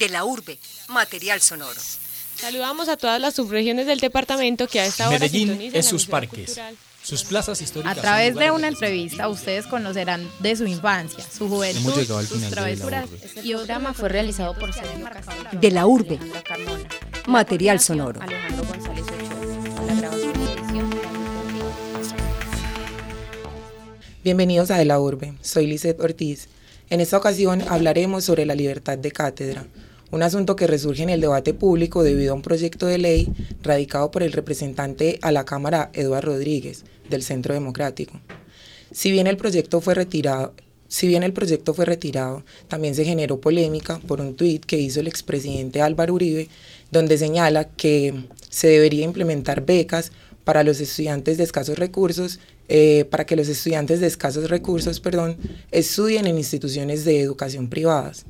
De la urbe, material sonoro. Saludamos a todas las subregiones del departamento que a esta hora Medellín es sus parques. Sus plazas históricas. A través de una entrevista ustedes conocerán de su infancia, su juventud, sus travesuras. Y el programa fue realizado por De la urbe. Material sonoro. Bienvenidos a De la Urbe, soy Lizeth Ortiz. En esta ocasión hablaremos sobre la libertad de cátedra, un asunto que resurge en el debate público debido a un proyecto de ley radicado por el representante a la Cámara Eduardo Rodríguez, del Centro Democrático. Si bien el proyecto fue retirado, también se generó polémica por un tuit que hizo el expresidente Álvaro Uribe, donde señala que se debería implementar becas para los estudiantes de escasos recursos, eh, para que los estudiantes de escasos recursos, perdón, estudien en instituciones de educación privadas.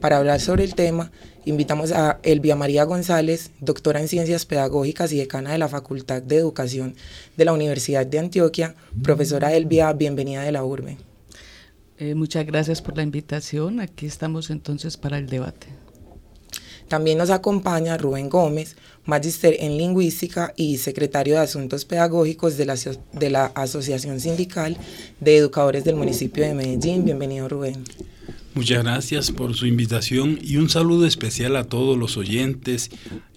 Para hablar sobre el tema, invitamos a Elvia María González, doctora en Ciencias Pedagógicas y decana de la Facultad de Educación de la Universidad de Antioquia. Profesora Elvia, bienvenida de la URBE. Eh, muchas gracias por la invitación. Aquí estamos entonces para el debate. También nos acompaña Rubén Gómez, magíster en lingüística y secretario de Asuntos Pedagógicos de la, de la Asociación Sindical de Educadores del municipio de Medellín. Bienvenido, Rubén. Muchas gracias por su invitación y un saludo especial a todos los oyentes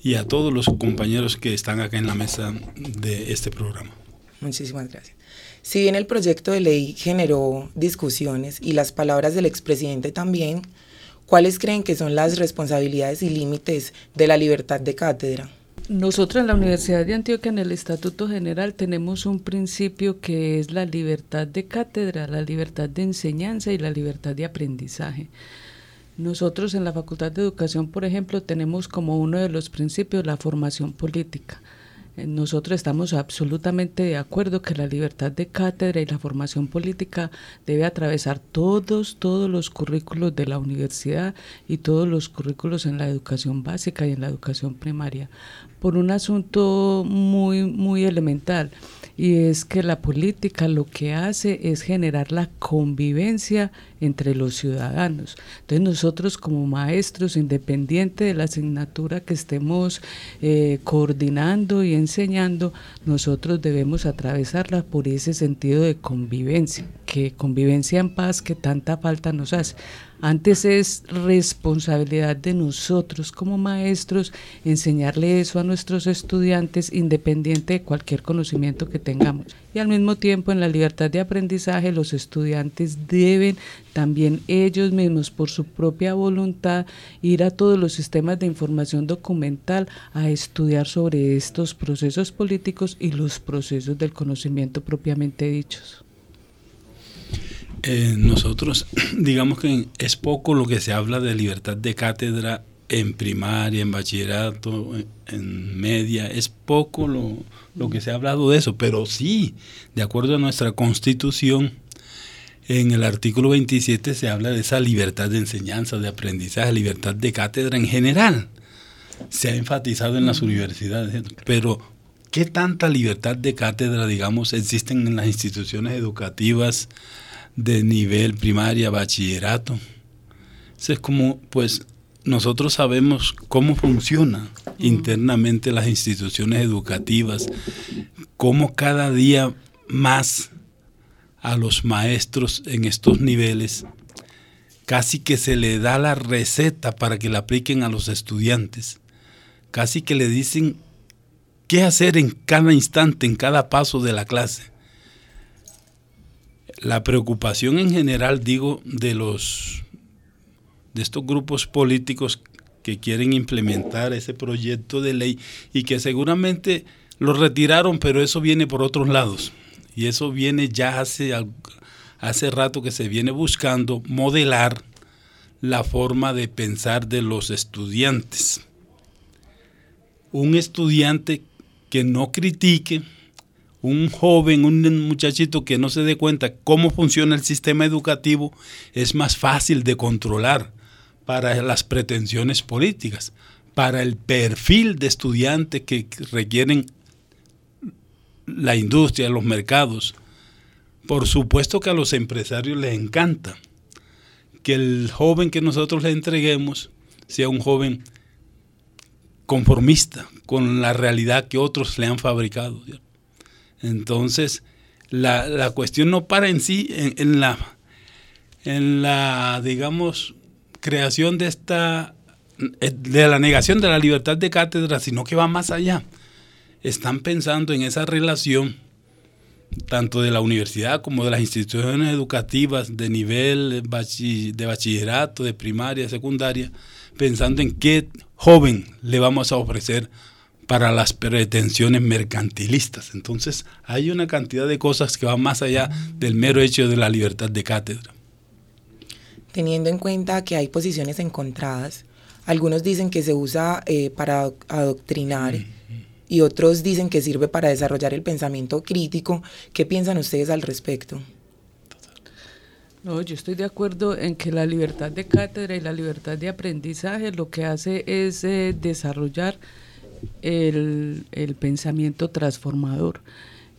y a todos los compañeros que están acá en la mesa de este programa. Muchísimas gracias. Si bien el proyecto de ley generó discusiones y las palabras del expresidente también, ¿cuáles creen que son las responsabilidades y límites de la libertad de cátedra? Nosotros en la Universidad de Antioquia, en el Estatuto General, tenemos un principio que es la libertad de cátedra, la libertad de enseñanza y la libertad de aprendizaje. Nosotros en la Facultad de Educación, por ejemplo, tenemos como uno de los principios la formación política. Nosotros estamos absolutamente de acuerdo que la libertad de cátedra y la formación política debe atravesar todos, todos los currículos de la universidad y todos los currículos en la educación básica y en la educación primaria, por un asunto muy, muy elemental y es que la política lo que hace es generar la convivencia entre los ciudadanos. Entonces nosotros como maestros, independiente de la asignatura que estemos eh, coordinando y enseñando, nosotros debemos atravesarla por ese sentido de convivencia, que convivencia en paz que tanta falta nos hace. Antes es responsabilidad de nosotros como maestros enseñarle eso a nuestros estudiantes independiente de cualquier conocimiento que tengamos. Y al mismo tiempo en la libertad de aprendizaje los estudiantes deben también ellos mismos por su propia voluntad ir a todos los sistemas de información documental a estudiar sobre estos procesos políticos y los procesos del conocimiento propiamente dichos. Eh, nosotros, digamos que es poco lo que se habla de libertad de cátedra en primaria, en bachillerato, en, media, es poco lo, lo, que se ha hablado de eso, pero sí, de acuerdo a nuestra constitución, en el artículo 27 se habla de esa libertad de enseñanza, de aprendizaje, libertad de cátedra en general. Se ha enfatizado en las universidades, pero ¿qué tanta libertad de cátedra, digamos, existen en las instituciones educativas? De nivel primaria, bachillerato. es como, pues, nosotros sabemos cómo funcionan internamente las instituciones educativas, cómo cada día más a los maestros en estos niveles casi que se le da la receta para que la apliquen a los estudiantes, casi que le dicen qué hacer en cada instante, en cada paso de la clase la preocupación en general, digo, de los de estos grupos políticos que quieren implementar ese proyecto de ley y que seguramente lo retiraron, pero eso viene por otros lados. Y eso viene ya hace, hace rato que se viene buscando modelar la forma de pensar de los estudiantes. Un estudiante que no critique, un joven, un muchachito que no se dé cuenta cómo funciona el sistema educativo, es más fácil de controlar para las pretensiones políticas, para el perfil de estudiante que requieren la industria, los mercados. Por supuesto que a los empresarios les encanta que el joven que nosotros le entreguemos sea un joven conformista con la realidad que otros le han fabricado. Entonces, la, cuestión no para en sí en, la, en la, digamos, creación de esta, de la negación de la libertad de cátedra, sino que va más allá. Están pensando en esa relación tanto de la universidad como de las instituciones educativas de nivel de bachillerato, de primaria, secundaria, pensando en qué joven le vamos a ofrecer para las pretensiones mercantilistas. Entonces hay una cantidad de cosas que van más allá del mero hecho de la libertad de cátedra. Teniendo en cuenta que hay posiciones encontradas, algunos dicen que se usa eh, para adoctrinar y otros dicen que sirve para desarrollar el pensamiento crítico. ¿Qué piensan ustedes al respecto? No, yo estoy de acuerdo en que la libertad de cátedra y la libertad de aprendizaje lo que hace es eh, desarrollar el, el, pensamiento transformador.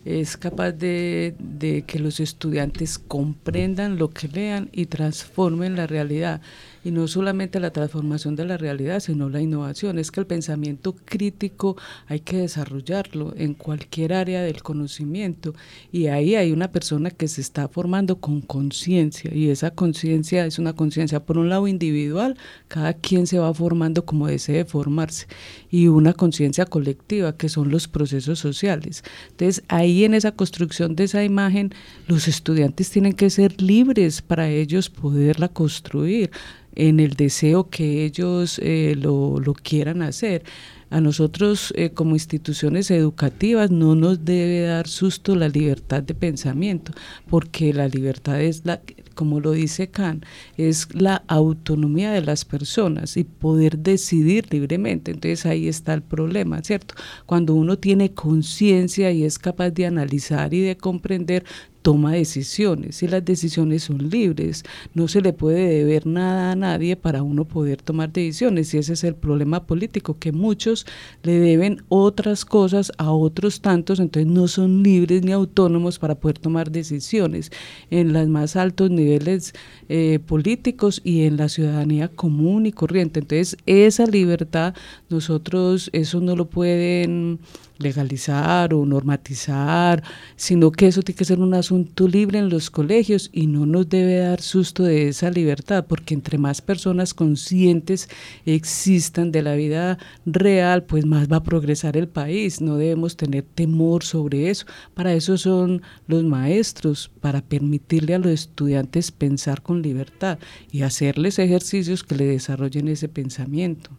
Es capaz de, de que los estudiantes comprendan lo que lean y transformen la realidad y no solamente la transformación de la realidad, sino la innovación. Es que el pensamiento crítico hay que desarrollarlo en cualquier área del conocimiento y ahí hay una persona que se está formando con conciencia y esa conciencia es una conciencia por un lado individual, cada quien se va formando como desee formarse y una conciencia colectiva que son los procesos sociales. Entonces ahí en esa construcción de esa imagen los estudiantes tienen que ser libres para ellos poderla construir en el deseo que ellos eh, lo, lo, quieran hacer. A nosotros eh, como instituciones educativas no nos debe dar susto la libertad de pensamiento, porque la libertad es la, como lo dice Kant, es la autonomía de las personas y poder decidir libremente. Entonces ahí está el problema, ¿cierto? Cuando uno tiene conciencia y es capaz de analizar y de comprender, toma decisiones y las decisiones son libres. No se le puede deber nada a nadie para uno poder tomar decisiones y ese es el problema político, que muchos le deben otras cosas a otros tantos, entonces no son libres ni autónomos para poder tomar decisiones en los más altos niveles eh, políticos y en la ciudadanía común y corriente. Entonces esa libertad nosotros, eso no lo pueden legalizar o normatizar, sino que eso tiene que ser un asunto libre en los colegios y no nos debe dar susto de esa libertad, porque entre más personas conscientes existan de la vida real, pues más va a progresar el país. No debemos tener temor sobre eso. Para eso son los maestros, para permitirle a los estudiantes pensar con libertad y hacerles ejercicios que le desarrollen ese pensamiento.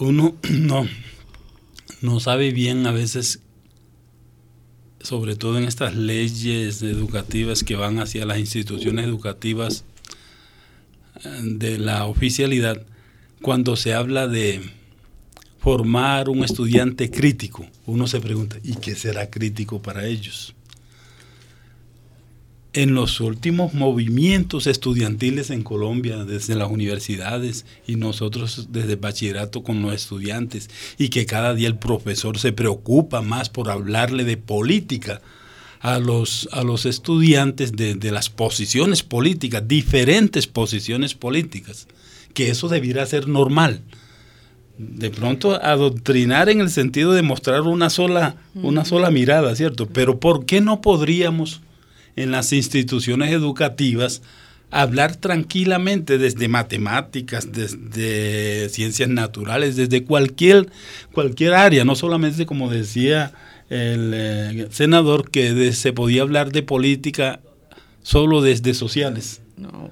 Uno no no sabe bien a veces, sobre todo en estas leyes educativas que van hacia las instituciones educativas eh, de la oficialidad, cuando se habla de formar un estudiante crítico, uno se pregunta, ¿y qué será crítico para ellos? En los últimos movimientos estudiantiles en Colombia, desde las universidades y nosotros desde bachillerato con los estudiantes, y que cada día el profesor se preocupa más por hablarle de política a los, a los estudiantes de, de las posiciones políticas, diferentes posiciones políticas, que eso debiera ser normal. De pronto adoctrinar en el sentido de mostrar una sola, una sola mirada, ¿cierto? Pero ¿por qué no podríamos en las instituciones educativas hablar tranquilamente desde matemáticas, desde ciencias naturales, desde cualquier, cualquier área, no solamente como decía el eh, senador, que se podía hablar de política solo desde sociales. No.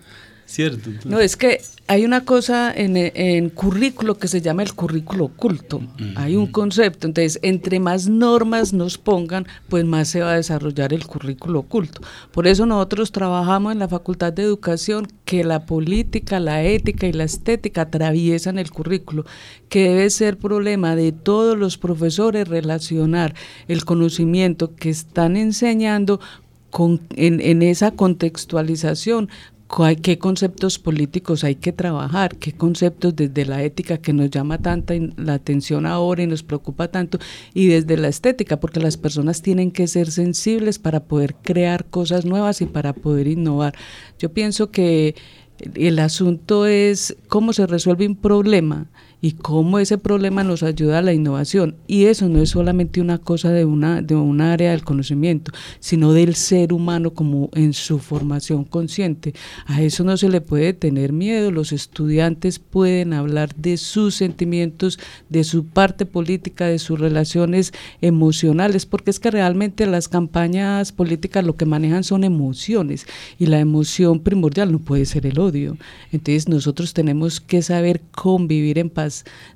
¿Cierto? No, es que hay una cosa en, en, currículo que se llama el currículo oculto. Hay un concepto. Entonces, entre más normas nos pongan, pues más se va a desarrollar el currículo oculto. Por eso nosotros trabajamos en la Facultad de Educación que la política, la ética y la estética atraviesan el currículo, que debe ser problema de todos los profesores relacionar el conocimiento que están enseñando con, en, en, esa contextualización qué conceptos políticos hay que trabajar, qué conceptos desde la ética que nos llama tanta la atención ahora y nos preocupa tanto, y desde la estética, porque las personas tienen que ser sensibles para poder crear cosas nuevas y para poder innovar. Yo pienso que El asunto es cómo se resuelve un problema y cómo ese problema nos ayuda a la innovación. Y eso no es solamente una cosa de una, de una área del conocimiento, sino del ser humano como en su formación consciente. A eso no se le puede tener miedo. Los estudiantes pueden hablar de sus sentimientos, de su parte política, de sus relaciones emocionales, porque es que realmente las campañas políticas lo que manejan son emociones y la emoción primordial no puede ser el odio. Entonces nosotros tenemos que saber convivir en paz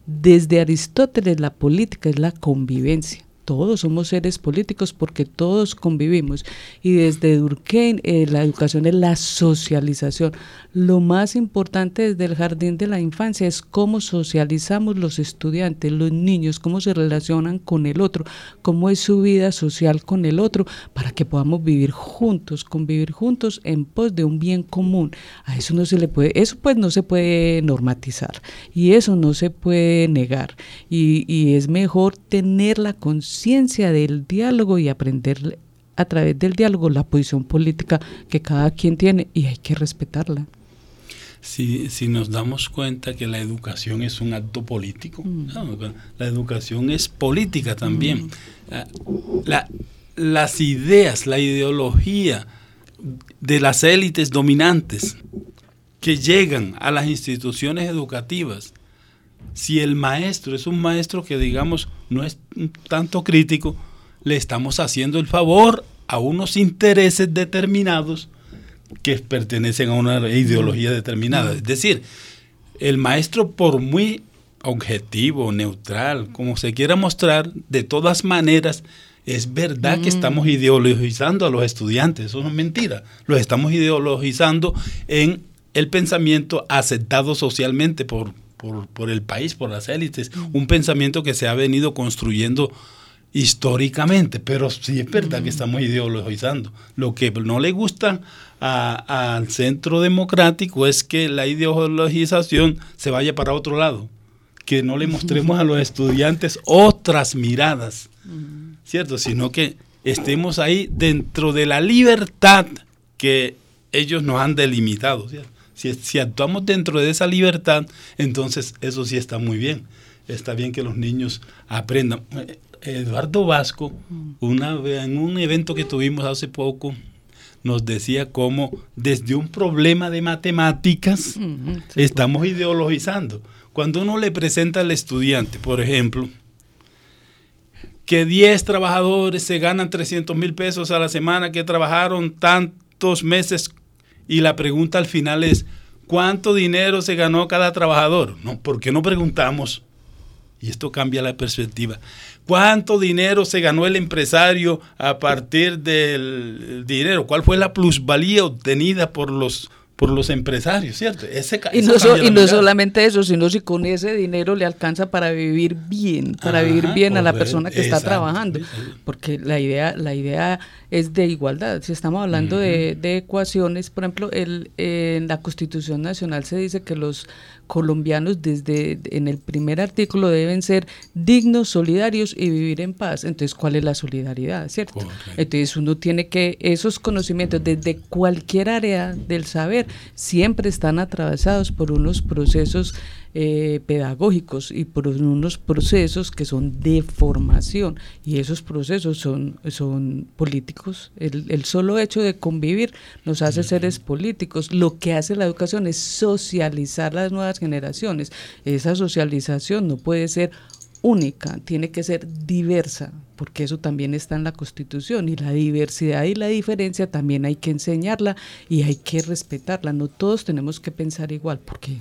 desde Aristóteles la política es la convivencia todos somos seres políticos porque todos convivimos. Y desde Durkheim, eh, la educación es la socialización. Lo más importante desde el jardín de la infancia es cómo socializamos los estudiantes, los niños, cómo se relacionan con el otro, cómo es su vida social con el otro, para que podamos vivir juntos, convivir juntos en pos de un bien común. A eso no se le puede, eso pues no se puede normatizar y eso no se puede negar. Y, y es mejor tener la conciencia ciencia del diálogo y aprender a través del diálogo la posición política que cada quien tiene y hay que respetarla. Si, si nos damos cuenta que la educación es un acto político, mm. la educación es política también. Mm. Ah, la, las ideas, la ideología de las élites dominantes que llegan a las instituciones educativas si el maestro es un maestro que digamos no es tanto crítico, le estamos haciendo el favor a unos intereses determinados que pertenecen a una ideología determinada. Es decir, el maestro por muy objetivo, neutral, como se quiera mostrar, de todas maneras, es verdad que mm. estamos ideologizando a los estudiantes, eso no es mentira, los estamos ideologizando en el pensamiento aceptado socialmente por, por, el país, por las élites, un pensamiento que se ha venido construyendo históricamente, pero sí es verdad que estamos ideologizando. Lo que no le gusta al centro democrático es que la ideologización se vaya para otro lado, que no le mostremos a los estudiantes otras miradas, ¿cierto? Sino que estemos ahí dentro de la libertad que ellos nos han delimitado, ¿cierto? Si, actuamos dentro de esa libertad, entonces eso sí está muy bien. Está bien que los niños aprendan. Eduardo Vasco, una, en un evento que tuvimos hace poco, nos decía cómo desde un problema de matemáticas estamos ideologizando. Cuando uno le presenta al estudiante, por ejemplo, que 10 trabajadores se ganan 300 mil pesos a la semana, que trabajaron tantos meses y la pregunta al final es, ¿cuánto dinero se ganó cada trabajador? No, ¿por qué no preguntamos? Y esto cambia la perspectiva. ¿Cuánto dinero se ganó el empresario a partir del dinero? ¿Cuál fue la plusvalía obtenida por los por los empresarios, ¿cierto? Ese, y no, y no solamente eso, sino si con ese dinero le alcanza para vivir bien, para vivir bien a la persona que está trabajando, porque la idea, la idea es de igualdad. Si estamos hablando de, de, ecuaciones, por ejemplo, el, en la Constitución Nacional se dice que los colombianos desde en el primer artículo deben ser dignos, solidarios y vivir en paz. Entonces, ¿cuál es la solidaridad, cierto? Entonces, uno tiene que esos conocimientos desde cualquier área del saber siempre están atravesados por unos procesos eh, pedagógicos y por unos procesos que son de formación y esos procesos son, son políticos. El, el solo hecho de convivir nos hace seres políticos. Lo que hace la educación es socializar las nuevas generaciones. Esa socialización no puede ser única, tiene que ser diversa, porque eso también está en la Constitución y la diversidad y la diferencia también hay que enseñarla y hay que respetarla. No todos tenemos que pensar igual, porque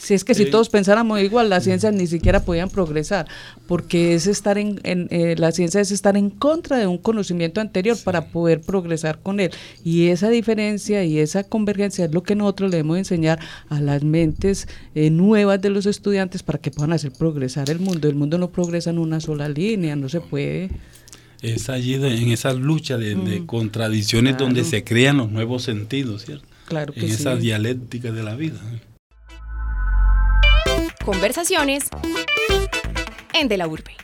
si es que si todos pensáramos igual, las ciencias ni siquiera podían progresar, porque es estar en, eh, la ciencia es estar en contra de un conocimiento anterior para poder progresar con él. Y esa diferencia y esa convergencia es lo que nosotros le debemos enseñar a las mentes eh, nuevas de los estudiantes para que puedan hacer progresar el mundo. El mundo no progresa en una sola línea, no se puede es allí en esa lucha de, mm. contradicciones donde se crean los nuevos sentidos, ¿cierto? Claro que en esa dialéctica de la vida. Conversaciones en De la Urbe.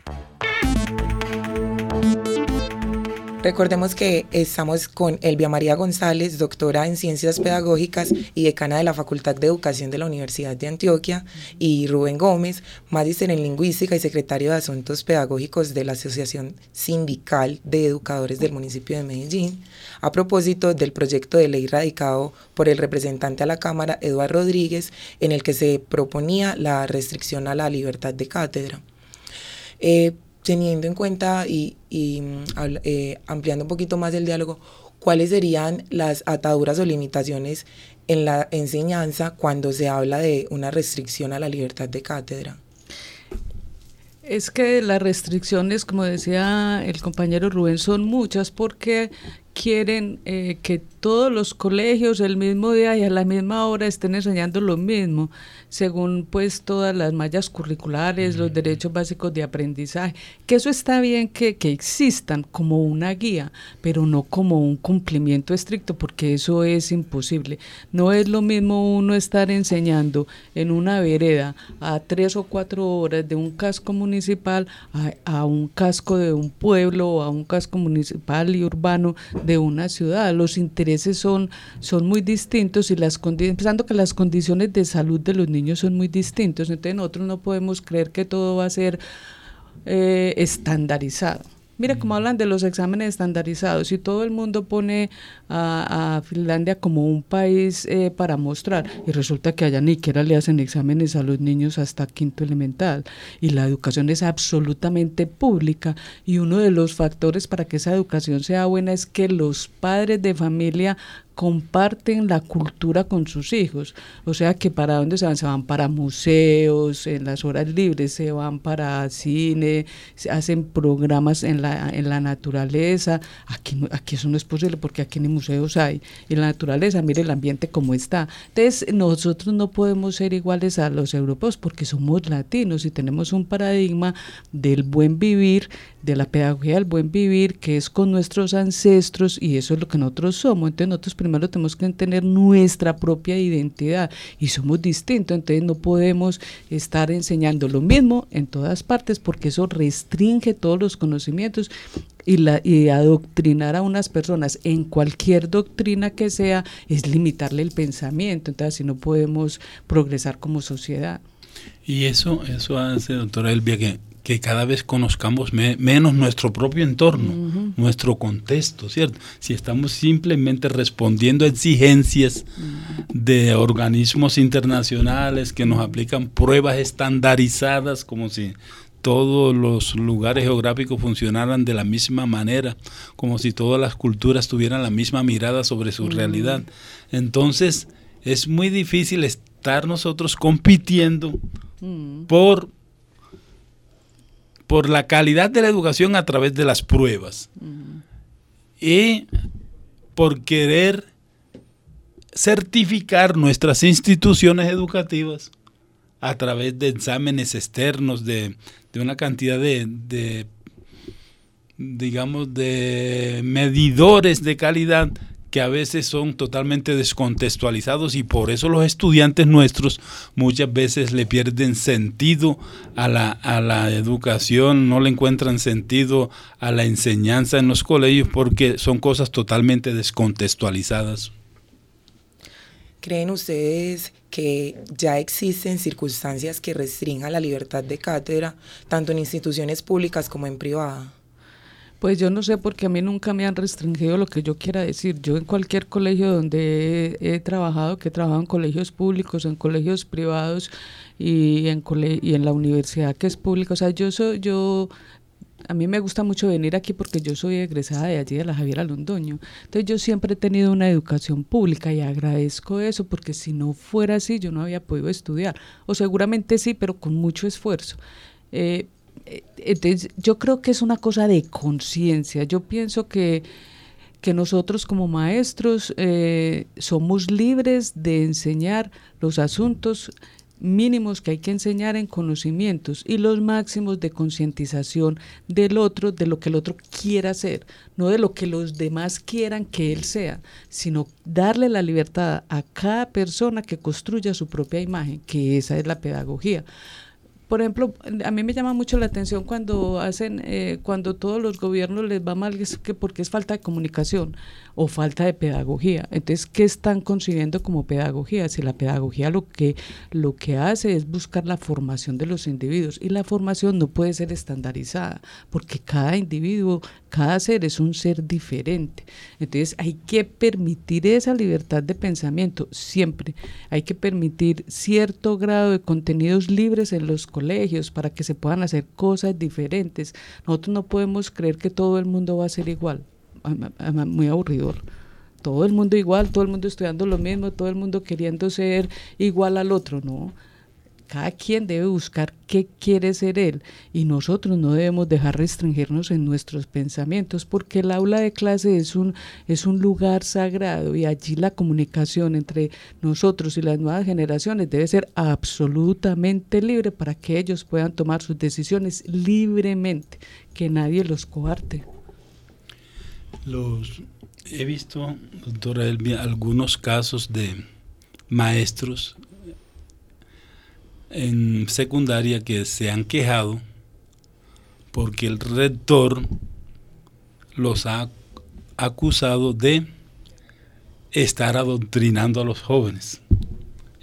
Recordemos que estamos con Elvia María González, doctora en Ciencias Pedagógicas y decana de la Facultad de Educación de la Universidad de Antioquia, y Rubén Gómez, magíster en Lingüística y secretario de Asuntos Pedagógicos de la Asociación Sindical de Educadores del municipio de Medellín, a propósito del proyecto de ley radicado por el representante a la Cámara, Eduardo Rodríguez, en el que se proponía la restricción a la libertad de cátedra. Eh, teniendo en cuenta y, mm, eh, ampliando un poquito más el diálogo, ¿cuáles serían las ataduras o limitaciones en la enseñanza cuando se habla de una restricción a la libertad de cátedra? Es que las restricciones, como decía el compañero Rubén, son muchas porque quieren eh, que todos los colegios el mismo día y a la misma hora estén enseñando lo mismo según pues todas las mallas curriculares, los derechos básicos de aprendizaje, que eso está bien que, que existan como una guía, pero no como un cumplimiento estricto, porque eso es imposible. No es lo mismo uno estar enseñando en una vereda a tres o cuatro horas de un casco municipal a, a un casco de un pueblo o a un casco municipal y urbano de una ciudad. Los intereses son, son muy distintos y las empezando que las condiciones de salud de los niños son muy distintos, entonces nosotros no podemos creer que todo va a ser eh, estandarizado. Mira cómo hablan de los exámenes estandarizados y todo el mundo pone a, Finlandia como un país eh, para mostrar y resulta que allá ni siquiera le hacen exámenes a los niños hasta quinto elemental y la educación es absolutamente pública y uno de los factores para que esa educación sea buena es que los padres de familia comparten la cultura con sus hijos. O sea que para dónde se van, se van para museos, en las horas libres se van para cine, se hacen programas en la, en la naturaleza. Aquí, aquí eso no es posible porque aquí ni museos hay. En la naturaleza, mire el ambiente como está. Entonces nosotros no podemos ser iguales a los europeos porque somos latinos y tenemos un paradigma del buen vivir, de la pedagogía del buen vivir, que es con nuestros ancestros y eso es lo que nosotros somos. Entonces nosotros primero tenemos que tener nuestra propia identidad y somos distintos, entonces no podemos estar enseñando lo mismo en todas partes porque eso restringe todos los conocimientos y, la, y adoctrinar a unas personas en cualquier doctrina que sea es limitarle el pensamiento, entonces así no podemos progresar como sociedad. Y eso, eso hace, doctora Elvia, que que cada vez conozcamos menos nuestro propio entorno, nuestro contexto, ¿cierto? Si estamos simplemente respondiendo a exigencias de organismos internacionales que nos aplican pruebas estandarizadas como si todos los lugares geográficos funcionaran de la misma manera, como si todas las culturas tuvieran la misma mirada sobre su realidad. Entonces, es muy difícil estar nosotros compitiendo por por la calidad de la educación a través de las pruebas. Y por querer certificar nuestras instituciones educativas a través de exámenes externos, de, una cantidad de, de, digamos, de medidores de calidad que a veces son totalmente descontextualizados y por eso los estudiantes nuestros muchas veces le pierden sentido a la, a la educación, no le encuentran sentido a la enseñanza en los colegios porque son cosas totalmente descontextualizadas. ¿Creen ustedes que ya existen circunstancias que restringan la libertad de cátedra, tanto en instituciones públicas como en privadas? Pues yo no sé porque a mí nunca me han restringido lo que yo quiera decir. Yo en cualquier colegio donde he, trabajado, que he trabajado en colegios públicos, en colegios privados y en, y en la universidad que es pública, o sea, yo soy, yo a mí me gusta mucho venir aquí porque yo soy egresada de allí de la Javiera Londoño. Entonces yo siempre he tenido una educación pública y agradezco eso porque si no fuera así yo no había podido estudiar. O seguramente sí, pero con mucho esfuerzo. Eh, entonces, yo creo que es una cosa de conciencia. Yo pienso que, que nosotros como maestros eh, somos libres de enseñar los asuntos mínimos que hay que enseñar en conocimientos y los máximos de concientización del otro, de lo que el otro quiera hacer, no de lo que los demás quieran que él sea, sino darle la libertad a cada persona que construya su propia imagen, que esa es la pedagogía por ejemplo, a mí me llama mucho la atención cuando hacen, eh, cuando todos los gobiernos les va mal, es que porque es falta de comunicación o falta de pedagogía. Entonces, ¿qué están concibiendo como pedagogía? Si la pedagogía lo que, lo que hace es buscar la formación de los individuos y la formación no puede ser estandarizada porque cada individuo, cada ser es un ser diferente. Entonces, hay que permitir esa libertad de pensamiento siempre. Hay que permitir cierto grado de contenidos libres en los colegios para que se puedan hacer cosas diferentes. Nosotros no podemos creer que todo el mundo va a ser igual, muy aburridor. Todo el mundo igual, todo el mundo estudiando lo mismo, todo el mundo queriendo ser igual al otro, no cada quien debe buscar qué quiere ser él y nosotros no debemos dejar restringirnos en nuestros pensamientos porque el aula de clase es un, es un lugar sagrado y allí la comunicación entre nosotros y las nuevas generaciones debe ser absolutamente libre para que ellos puedan tomar sus decisiones libremente, que nadie los coarte. Los, he visto, doctora Elvia, algunos casos de maestros en secundaria que se han quejado porque el rector los ha acusado de estar adoctrinando a los jóvenes.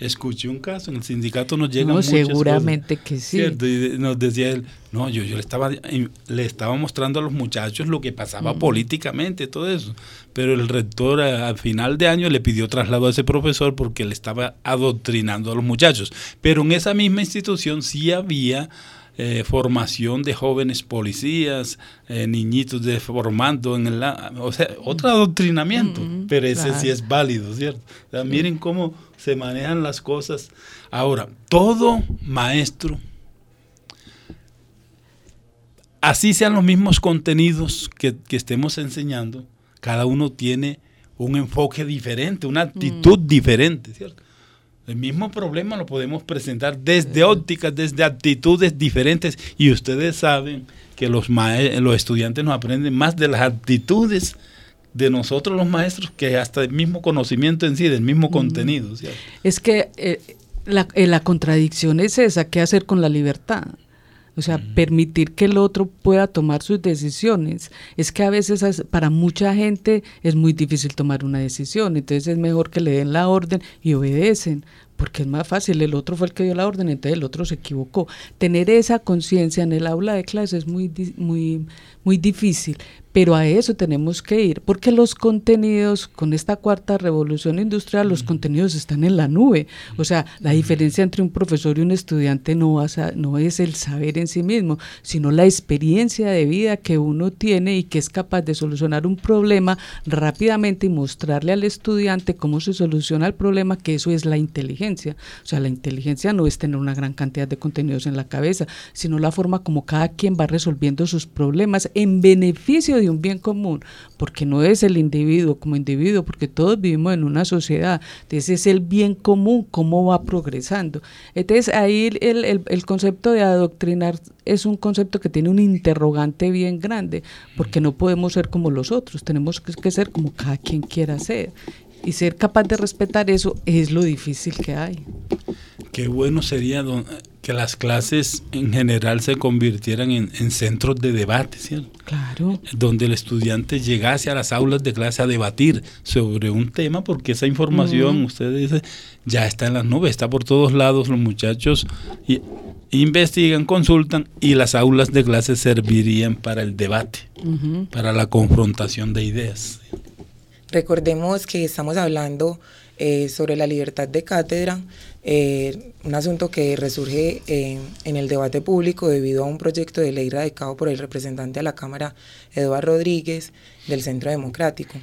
Escuché un caso, en el sindicato nos llegan no, seguramente que sí. Y nos decía él, no, yo, yo le, estaba, le estaba mostrando a los muchachos lo que pasaba políticamente, todo eso. Pero el rector al final de año le pidió traslado a ese profesor porque le estaba adoctrinando a los muchachos. Pero en esa misma institución sí había eh, formación de jóvenes policías, eh, niñitos de formando en el... O sea, otro adoctrinamiento, pero ese sí es válido, ¿cierto? miren cómo se manejan las cosas. Ahora, todo maestro, así sean los mismos contenidos que, estemos enseñando, cada uno tiene un enfoque diferente, una actitud diferente, ¿cierto? El mismo problema lo podemos presentar desde ópticas, desde actitudes diferentes y ustedes saben que los, los estudiantes nos aprenden más de las actitudes de nosotros los maestros que hasta el mismo conocimiento en sí, del mismo contenido. Es que eh, la, eh, la contradicción es esa, ¿qué hacer con la libertad? O sea, permitir que el otro pueda tomar sus decisiones. Es que a veces para mucha gente es muy difícil tomar una decisión, entonces es mejor que le den la orden y obedecen, porque es más fácil, el otro fue el que dio la orden, entonces el otro se equivocó. Tener esa conciencia en el aula de clase es muy, muy, muy difícil, pero a eso tenemos que ir, porque los contenidos, con esta cuarta revolución industrial, los contenidos están en la nube. O sea, la diferencia entre un profesor y un estudiante no, no es el saber en sí mismo, sino la experiencia de vida que uno tiene y que es capaz de solucionar un problema rápidamente y mostrarle al estudiante cómo se soluciona el problema, que eso es la inteligencia. O sea, la inteligencia no es tener una gran cantidad de contenidos en la cabeza, sino la forma como cada quien va resolviendo sus problemas en beneficio de un bien común, porque no es el individuo como individuo, porque todos vivimos en una sociedad, entonces es el bien común, cómo va progresando. Entonces ahí el, el, concepto de adoctrinar es un concepto que tiene un interrogante bien grande, porque no podemos ser como los otros, tenemos que ser como cada quien quiera ser. Y ser capaz de respetar eso es lo difícil que hay. Qué bueno sería que las clases en general se convirtieran en, centros de debate, ¿cierto? Claro. Donde el estudiante llegase a las aulas de clase a debatir sobre un tema, porque esa información, usted dice, ya está en las nubes, está por todos lados, los muchachos investigan, consultan y las aulas de clase servirían para el debate, para la confrontación de ideas. Recordemos que estamos hablando eh, sobre la libertad de cátedra, eh, un asunto que resurge eh, en el debate público debido a un proyecto de ley radicado por el representante a la Cámara, Eduardo Rodríguez, del Centro Democrático.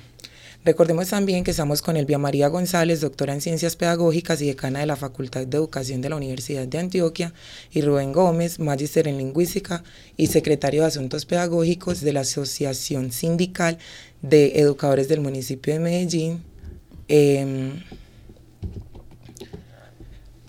Recordemos también que estamos con Elvia María González, doctora en Ciencias Pedagógicas y decana de la Facultad de Educación de la Universidad de Antioquia, y Rubén Gómez, magíster en Lingüística y secretario de Asuntos Pedagógicos de la Asociación Sindical de Educadores del municipio de Medellín. Em,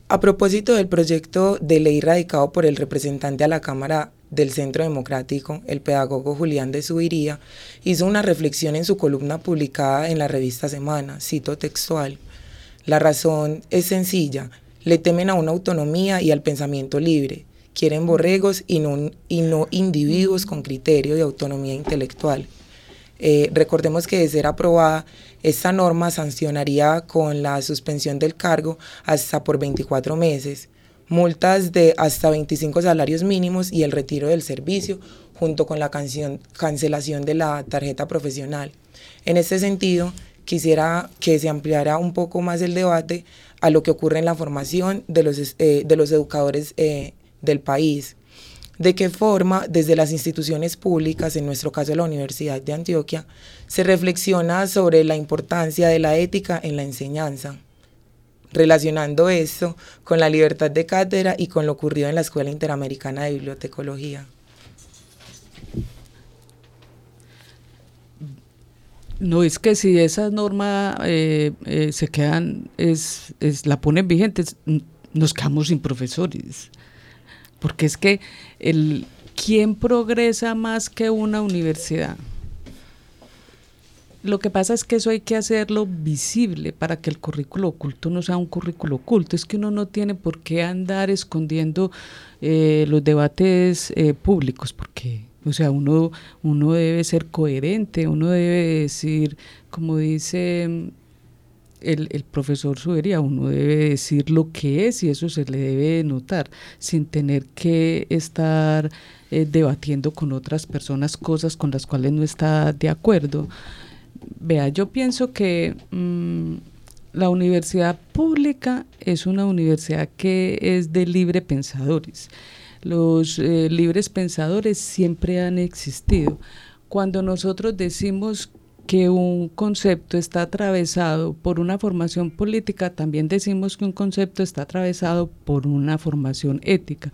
a propósito del proyecto de ley radicado por el representante a la Cámara del Centro Democrático, el pedagogo Julián de Subiría, hizo una reflexión en su columna publicada en la revista Semana, cito textual. La razón es sencilla, le temen a una autonomía y al pensamiento libre, quieren borregos y no, y no individuos con criterio de autonomía intelectual. Eh, recordemos que de ser aprobada, esta norma sancionaría con la suspensión del cargo hasta por 24 meses, multas de hasta 25 salarios mínimos y el retiro del servicio, junto con la cancelación de la tarjeta profesional. En este sentido, quisiera que se ampliara un poco más el debate a lo que ocurre en la formación de los, eh, de los educadores eh, del país. De qué forma, desde las instituciones públicas, en nuestro caso la Universidad de Antioquia, se reflexiona sobre la importancia de la ética en la enseñanza, relacionando esto con la libertad de cátedra y con lo ocurrido en la Escuela Interamericana de Bibliotecología. No es que si esa norma eh, eh, se quedan, es, es, la ponen vigentes, nos quedamos sin profesores. Porque es que el quién progresa más que una universidad. Lo que pasa es que eso hay que hacerlo visible para que el currículo oculto no sea un currículo oculto. Es que uno no tiene por qué andar escondiendo eh, los debates públicos, porque o sea, uno, uno debe ser coherente, uno debe decir, como dice mm, el, profesor Subería, uno debe decir lo que es y eso se le debe notar, sin tener que estar eh, debatiendo con otras personas cosas con las cuales no está de acuerdo. Vea, yo pienso que mm, la universidad pública es una universidad que es de libre pensadores los eh, libres pensadores siempre han existido. Cuando nosotros decimos que un concepto está atravesado por una formación política, también decimos que un concepto está atravesado por una formación ética.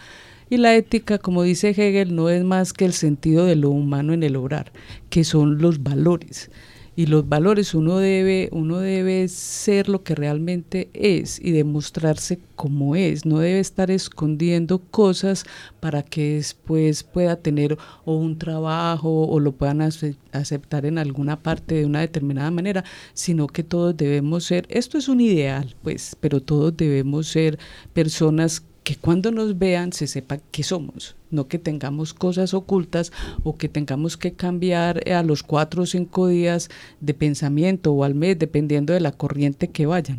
Y la ética, como dice Hegel, no es más que el sentido de lo humano en el obrar, que son los valores y los valores uno debe uno debe ser lo que realmente es y demostrarse como es. No debe estar escondiendo cosas para que después pueda tener o un trabajo o lo puedan aceptar en alguna parte de una determinada manera sino que todos debemos ser esto es un ideal pues pero todos debemos ser personas que cuando nos vean se sepa que somos, no que tengamos cosas ocultas o que tengamos que cambiar a los cuatro o cinco días de pensamiento o al mes, dependiendo de la corriente que vaya.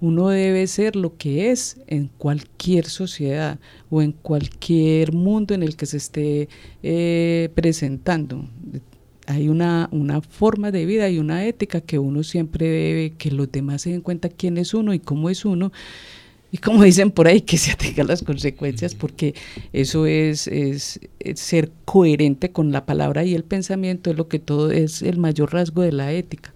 Uno debe ser lo que es en cualquier sociedad o en cualquier mundo en el que se esté eh, presentando hay una, una forma de vida y una ética que uno siempre debe, que los demás se den cuenta quién es uno y cómo es uno y como dicen por ahí, que se atengan las consecuencias, porque eso es, es, ser coherente con la palabra y el pensamiento, es lo que todo es el mayor rasgo de la ética.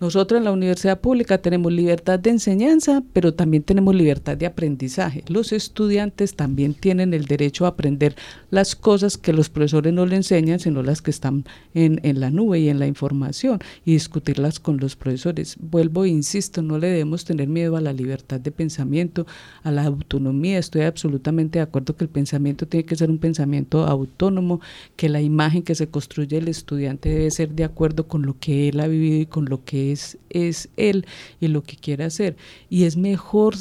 Nosotros en la universidad pública tenemos libertad de enseñanza, pero también tenemos libertad de aprendizaje. Los estudiantes también tienen el derecho a aprender las cosas que los profesores no le enseñan, sino las que están en, en la nube y en la información, y discutirlas con los profesores. Vuelvo e insisto, no le debemos tener miedo a la libertad de pensamiento, a la autonomía. Estoy absolutamente de acuerdo que el pensamiento tiene que ser un pensamiento autónomo, que la imagen que se construye el estudiante debe ser de acuerdo con lo que él ha vivido y con lo que es, él y lo que quiere hacer. Y es mejor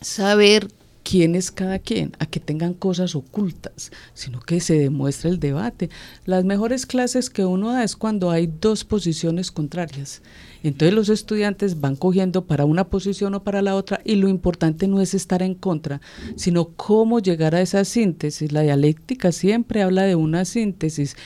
saber quién es cada quien, a que tengan cosas ocultas, sino que se demuestre el debate. Las mejores clases que uno da es cuando hay dos posiciones contrarias. Entonces los estudiantes van cogiendo para una posición o para la otra y lo importante no es estar en contra, sino cómo llegar a esa síntesis. La dialéctica siempre habla de una síntesis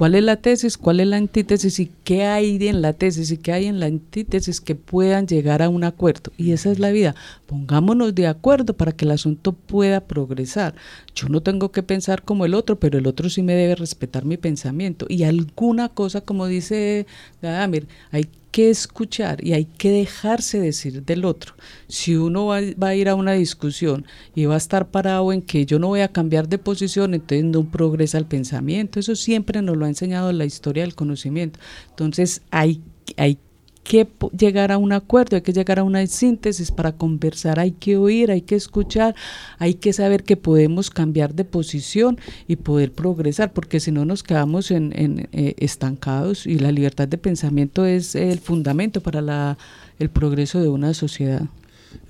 cuál es la tesis, cuál es la antítesis y qué hay en la tesis y qué hay en la antítesis que puedan llegar a un acuerdo. Y esa es la vida. Pongámonos de acuerdo para que el asunto pueda progresar. Yo no tengo que pensar como el otro, pero el otro sí me debe respetar mi pensamiento. Y alguna cosa, como dice Gadamir, hay que escuchar y hay que dejarse decir del otro. Si uno va, a ir a una discusión y va a estar parado en que yo no voy a cambiar de posición, entonces no progresa el pensamiento. Eso siempre nos lo ha enseñado la historia del conocimiento. Entonces hay, hay que llegar a un acuerdo, hay que llegar a una síntesis para conversar, hay que oír, hay que escuchar, hay que saber que podemos cambiar de posición y poder progresar, porque si no nos quedamos en, eh, estancados y la libertad de pensamiento es el fundamento para la, el progreso de una sociedad.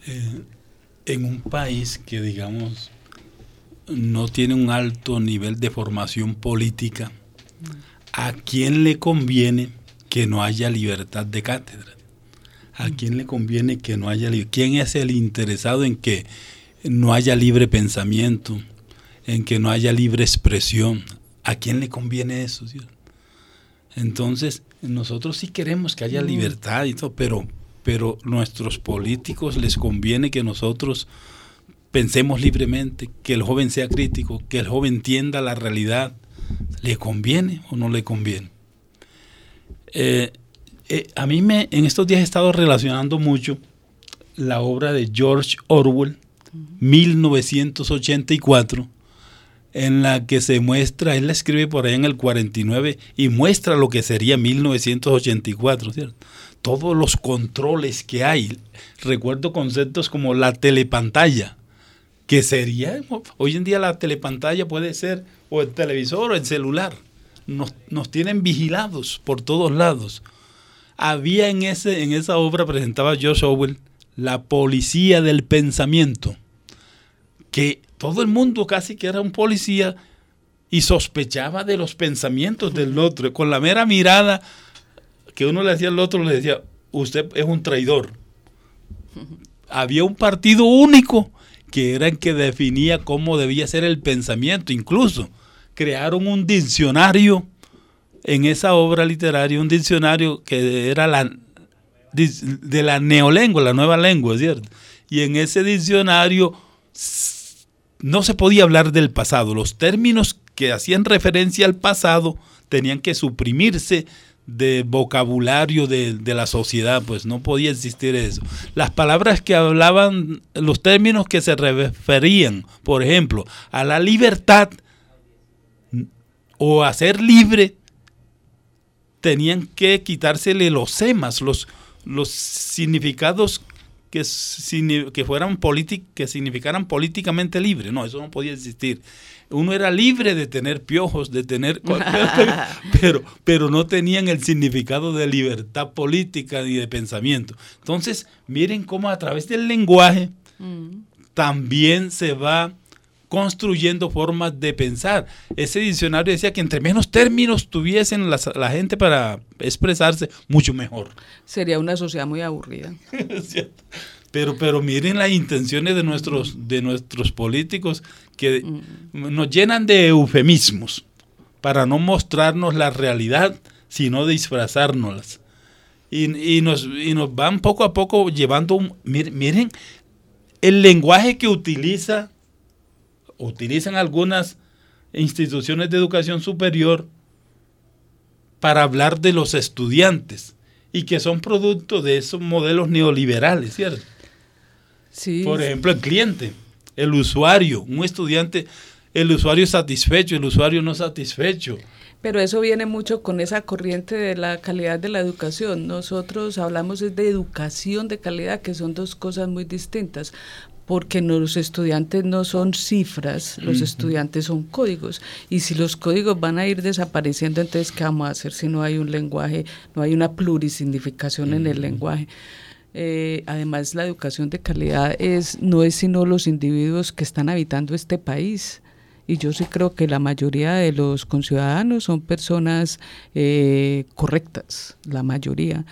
Eh, en un país que digamos no tiene un alto nivel de formación política, ¿a quién le conviene que no haya libertad de cátedra? ¿A quién le conviene que no haya libertad? ¿Quién es el interesado en que no haya libre pensamiento, en que no haya libre expresión? ¿A quién le conviene eso? Entonces, nosotros sí queremos que haya libertad y todo, pero, pero nuestros políticos les conviene que nosotros pensemos libremente, que el joven sea crítico, que el joven entienda la realidad. ¿Le conviene o no le conviene? Eh, eh, a mí me, en estos días he estado relacionando mucho la obra de George Orwell, 1984, en la que se muestra, él la escribe por ahí en el 49 y muestra lo que sería 1984, ¿cierto? Todos los controles que hay. Recuerdo conceptos como la telepantalla, que sería, hoy en día la telepantalla puede ser o el televisor o el celular. Nos, nos tienen vigilados por todos lados. Había en, ese, en esa obra, presentaba George Orwell, la policía del pensamiento, que todo el mundo casi que era un policía y sospechaba de los pensamientos del otro. Con la mera mirada que uno le hacía al otro, le decía, usted es un traidor. Había un partido único que era el que definía cómo debía ser el pensamiento. Incluso crearon un diccionario en esa obra literaria, un diccionario que era la de la neolengua, la nueva lengua, ¿cierto? Y en ese diccionario no se podía hablar del pasado. Los términos que hacían referencia al pasado tenían que suprimirse de vocabulario de, la sociedad, pues no podía existir eso. Las palabras que hablaban, los términos que se referían, por ejemplo, a la libertad o a ser libre, tenían que quitársele los semas, los, los significados que, que, fueran que significaran políticamente libre. No, eso no podía existir. Uno era libre de tener piojos, de tener... pero, pero no tenían el significado de libertad política ni de pensamiento. Entonces, miren cómo a través del lenguaje mm. también se va construyendo formas de pensar. Ese diccionario decía que entre menos términos tuviesen la, la gente para expresarse, mucho mejor. Sería una sociedad muy aburrida. pero, pero miren las intenciones de nuestros, de nuestros políticos que mm. nos llenan de eufemismos para no mostrarnos la realidad, sino disfrazárnoslas. Y, y, nos, y nos van poco a poco llevando, miren el lenguaje que utiliza utilizan algunas instituciones de educación superior para hablar de los estudiantes y que son producto de esos modelos neoliberales, ¿cierto? Sí. Por ejemplo, el cliente, el usuario, un estudiante, el usuario satisfecho, el usuario no satisfecho. Pero eso viene mucho con esa corriente de la calidad de la educación. Nosotros hablamos de educación de calidad, que son dos cosas muy distintas porque los estudiantes no son cifras, los estudiantes son códigos. Y si los códigos van a ir desapareciendo, entonces, ¿qué vamos a hacer si no hay un lenguaje, no hay una plurisignificación en el lenguaje? Eh, además, la educación de calidad es, no es sino los individuos que están habitando este país. Y yo sí creo que la mayoría de los conciudadanos son personas eh, correctas, la mayoría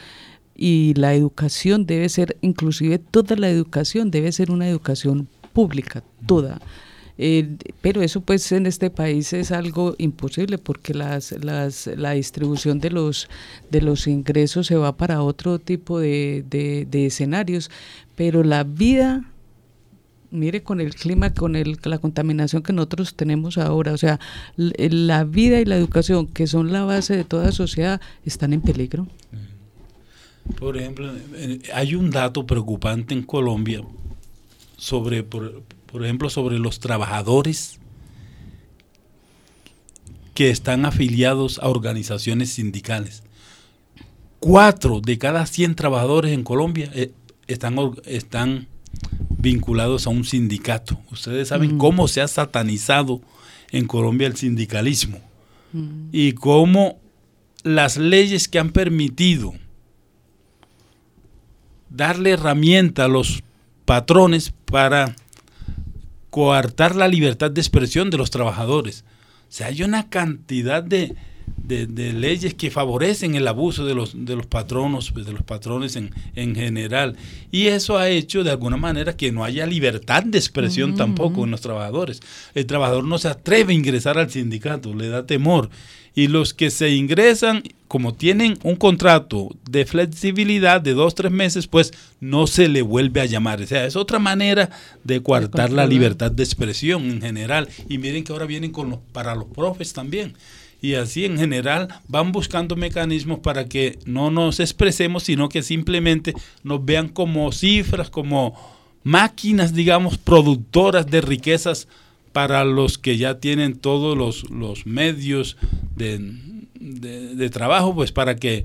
y la educación debe ser, inclusive toda la educación debe ser una educación pública, toda. Eh, pero eso pues en este país es algo imposible porque las, las, la distribución de los, de los ingresos se va para otro tipo de, de, escenarios, pero la vida mire con el clima, con el, la contaminación que nosotros tenemos ahora, o sea, la vida y la educación, que son la base de toda sociedad, están en peligro. Por ejemplo, hay un dato preocupante en Colombia sobre, por, ejemplo, sobre los trabajadores que están afiliados a organizaciones sindicales. Cuatro de cada 100 trabajadores en Colombia eh, están, están vinculados a un sindicato. Ustedes saben mm. cómo se ha satanizado en Colombia el sindicalismo mm. y cómo las leyes que han permitido darle herramienta a los patrones para coartar la libertad de expresión de los trabajadores. O sea, hay una cantidad de, de, leyes que favorecen el abuso de los, de los patronos, pues, de los patrones en, en, general. Y eso ha hecho de alguna manera que no haya libertad de expresión tampoco en los trabajadores. El trabajador no se atreve a ingresar al sindicato, le da temor. Y los que se ingresan, como tienen un contrato de flexibilidad de dos, tres meses, pues no se le vuelve a llamar. O sea, es otra manera de coartar la libertad de expresión en general. Y miren que ahora vienen con los, para los profes también y así en general van buscando mecanismos para que no nos expresemos, sino que simplemente nos vean como cifras, como máquinas, digamos, productoras de riquezas para los que ya tienen todos los, los medios de, de, trabajo, pues para que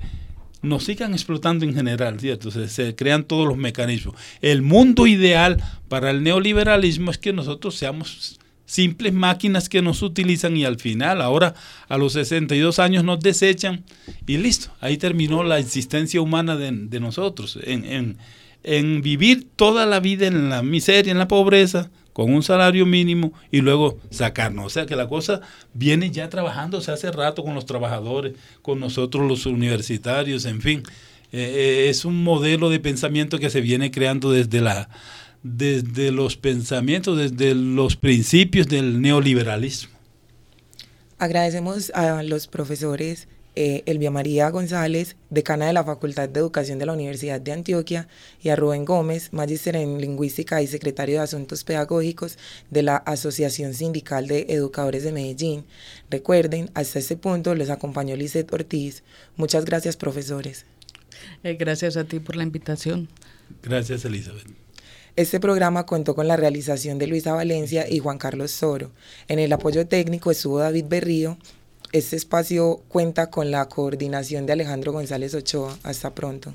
nos sigan explotando en general, ¿cierto? Se, se, crean todos los mecanismos. El mundo ideal para el neoliberalismo es que nosotros seamos simples máquinas que nos utilizan y al final, ahora a los 62 años nos desechan y listo, ahí terminó la existencia humana de, nosotros, en, en, vivir toda la vida en la miseria, en la pobreza, con un salario mínimo y luego sacarnos. O sea que la cosa viene ya trabajándose hace rato con los trabajadores, con nosotros los universitarios, en fin. Eh, eh, es un modelo de pensamiento que se viene creando desde la desde los pensamientos, desde los principios del neoliberalismo. Agradecemos a los profesores eh, Elvia María González, decana de la Facultad de Educación de la Universidad de Antioquia, y a Rubén Gómez, magíster en Lingüística y secretario de Asuntos Pedagógicos de la Asociación Sindical de Educadores de Medellín. Recuerden, hasta este punto los acompañó Lizeth Ortiz. Muchas gracias, profesores. Eh, gracias a ti por la invitación. Gracias, Elizabeth. Este programa contó con la realización de Luisa Valencia y Juan Carlos Soro. En el apoyo técnico estuvo David Berrío. Este espacio cuenta con la coordinación de Alejandro González Ochoa. Hasta pronto.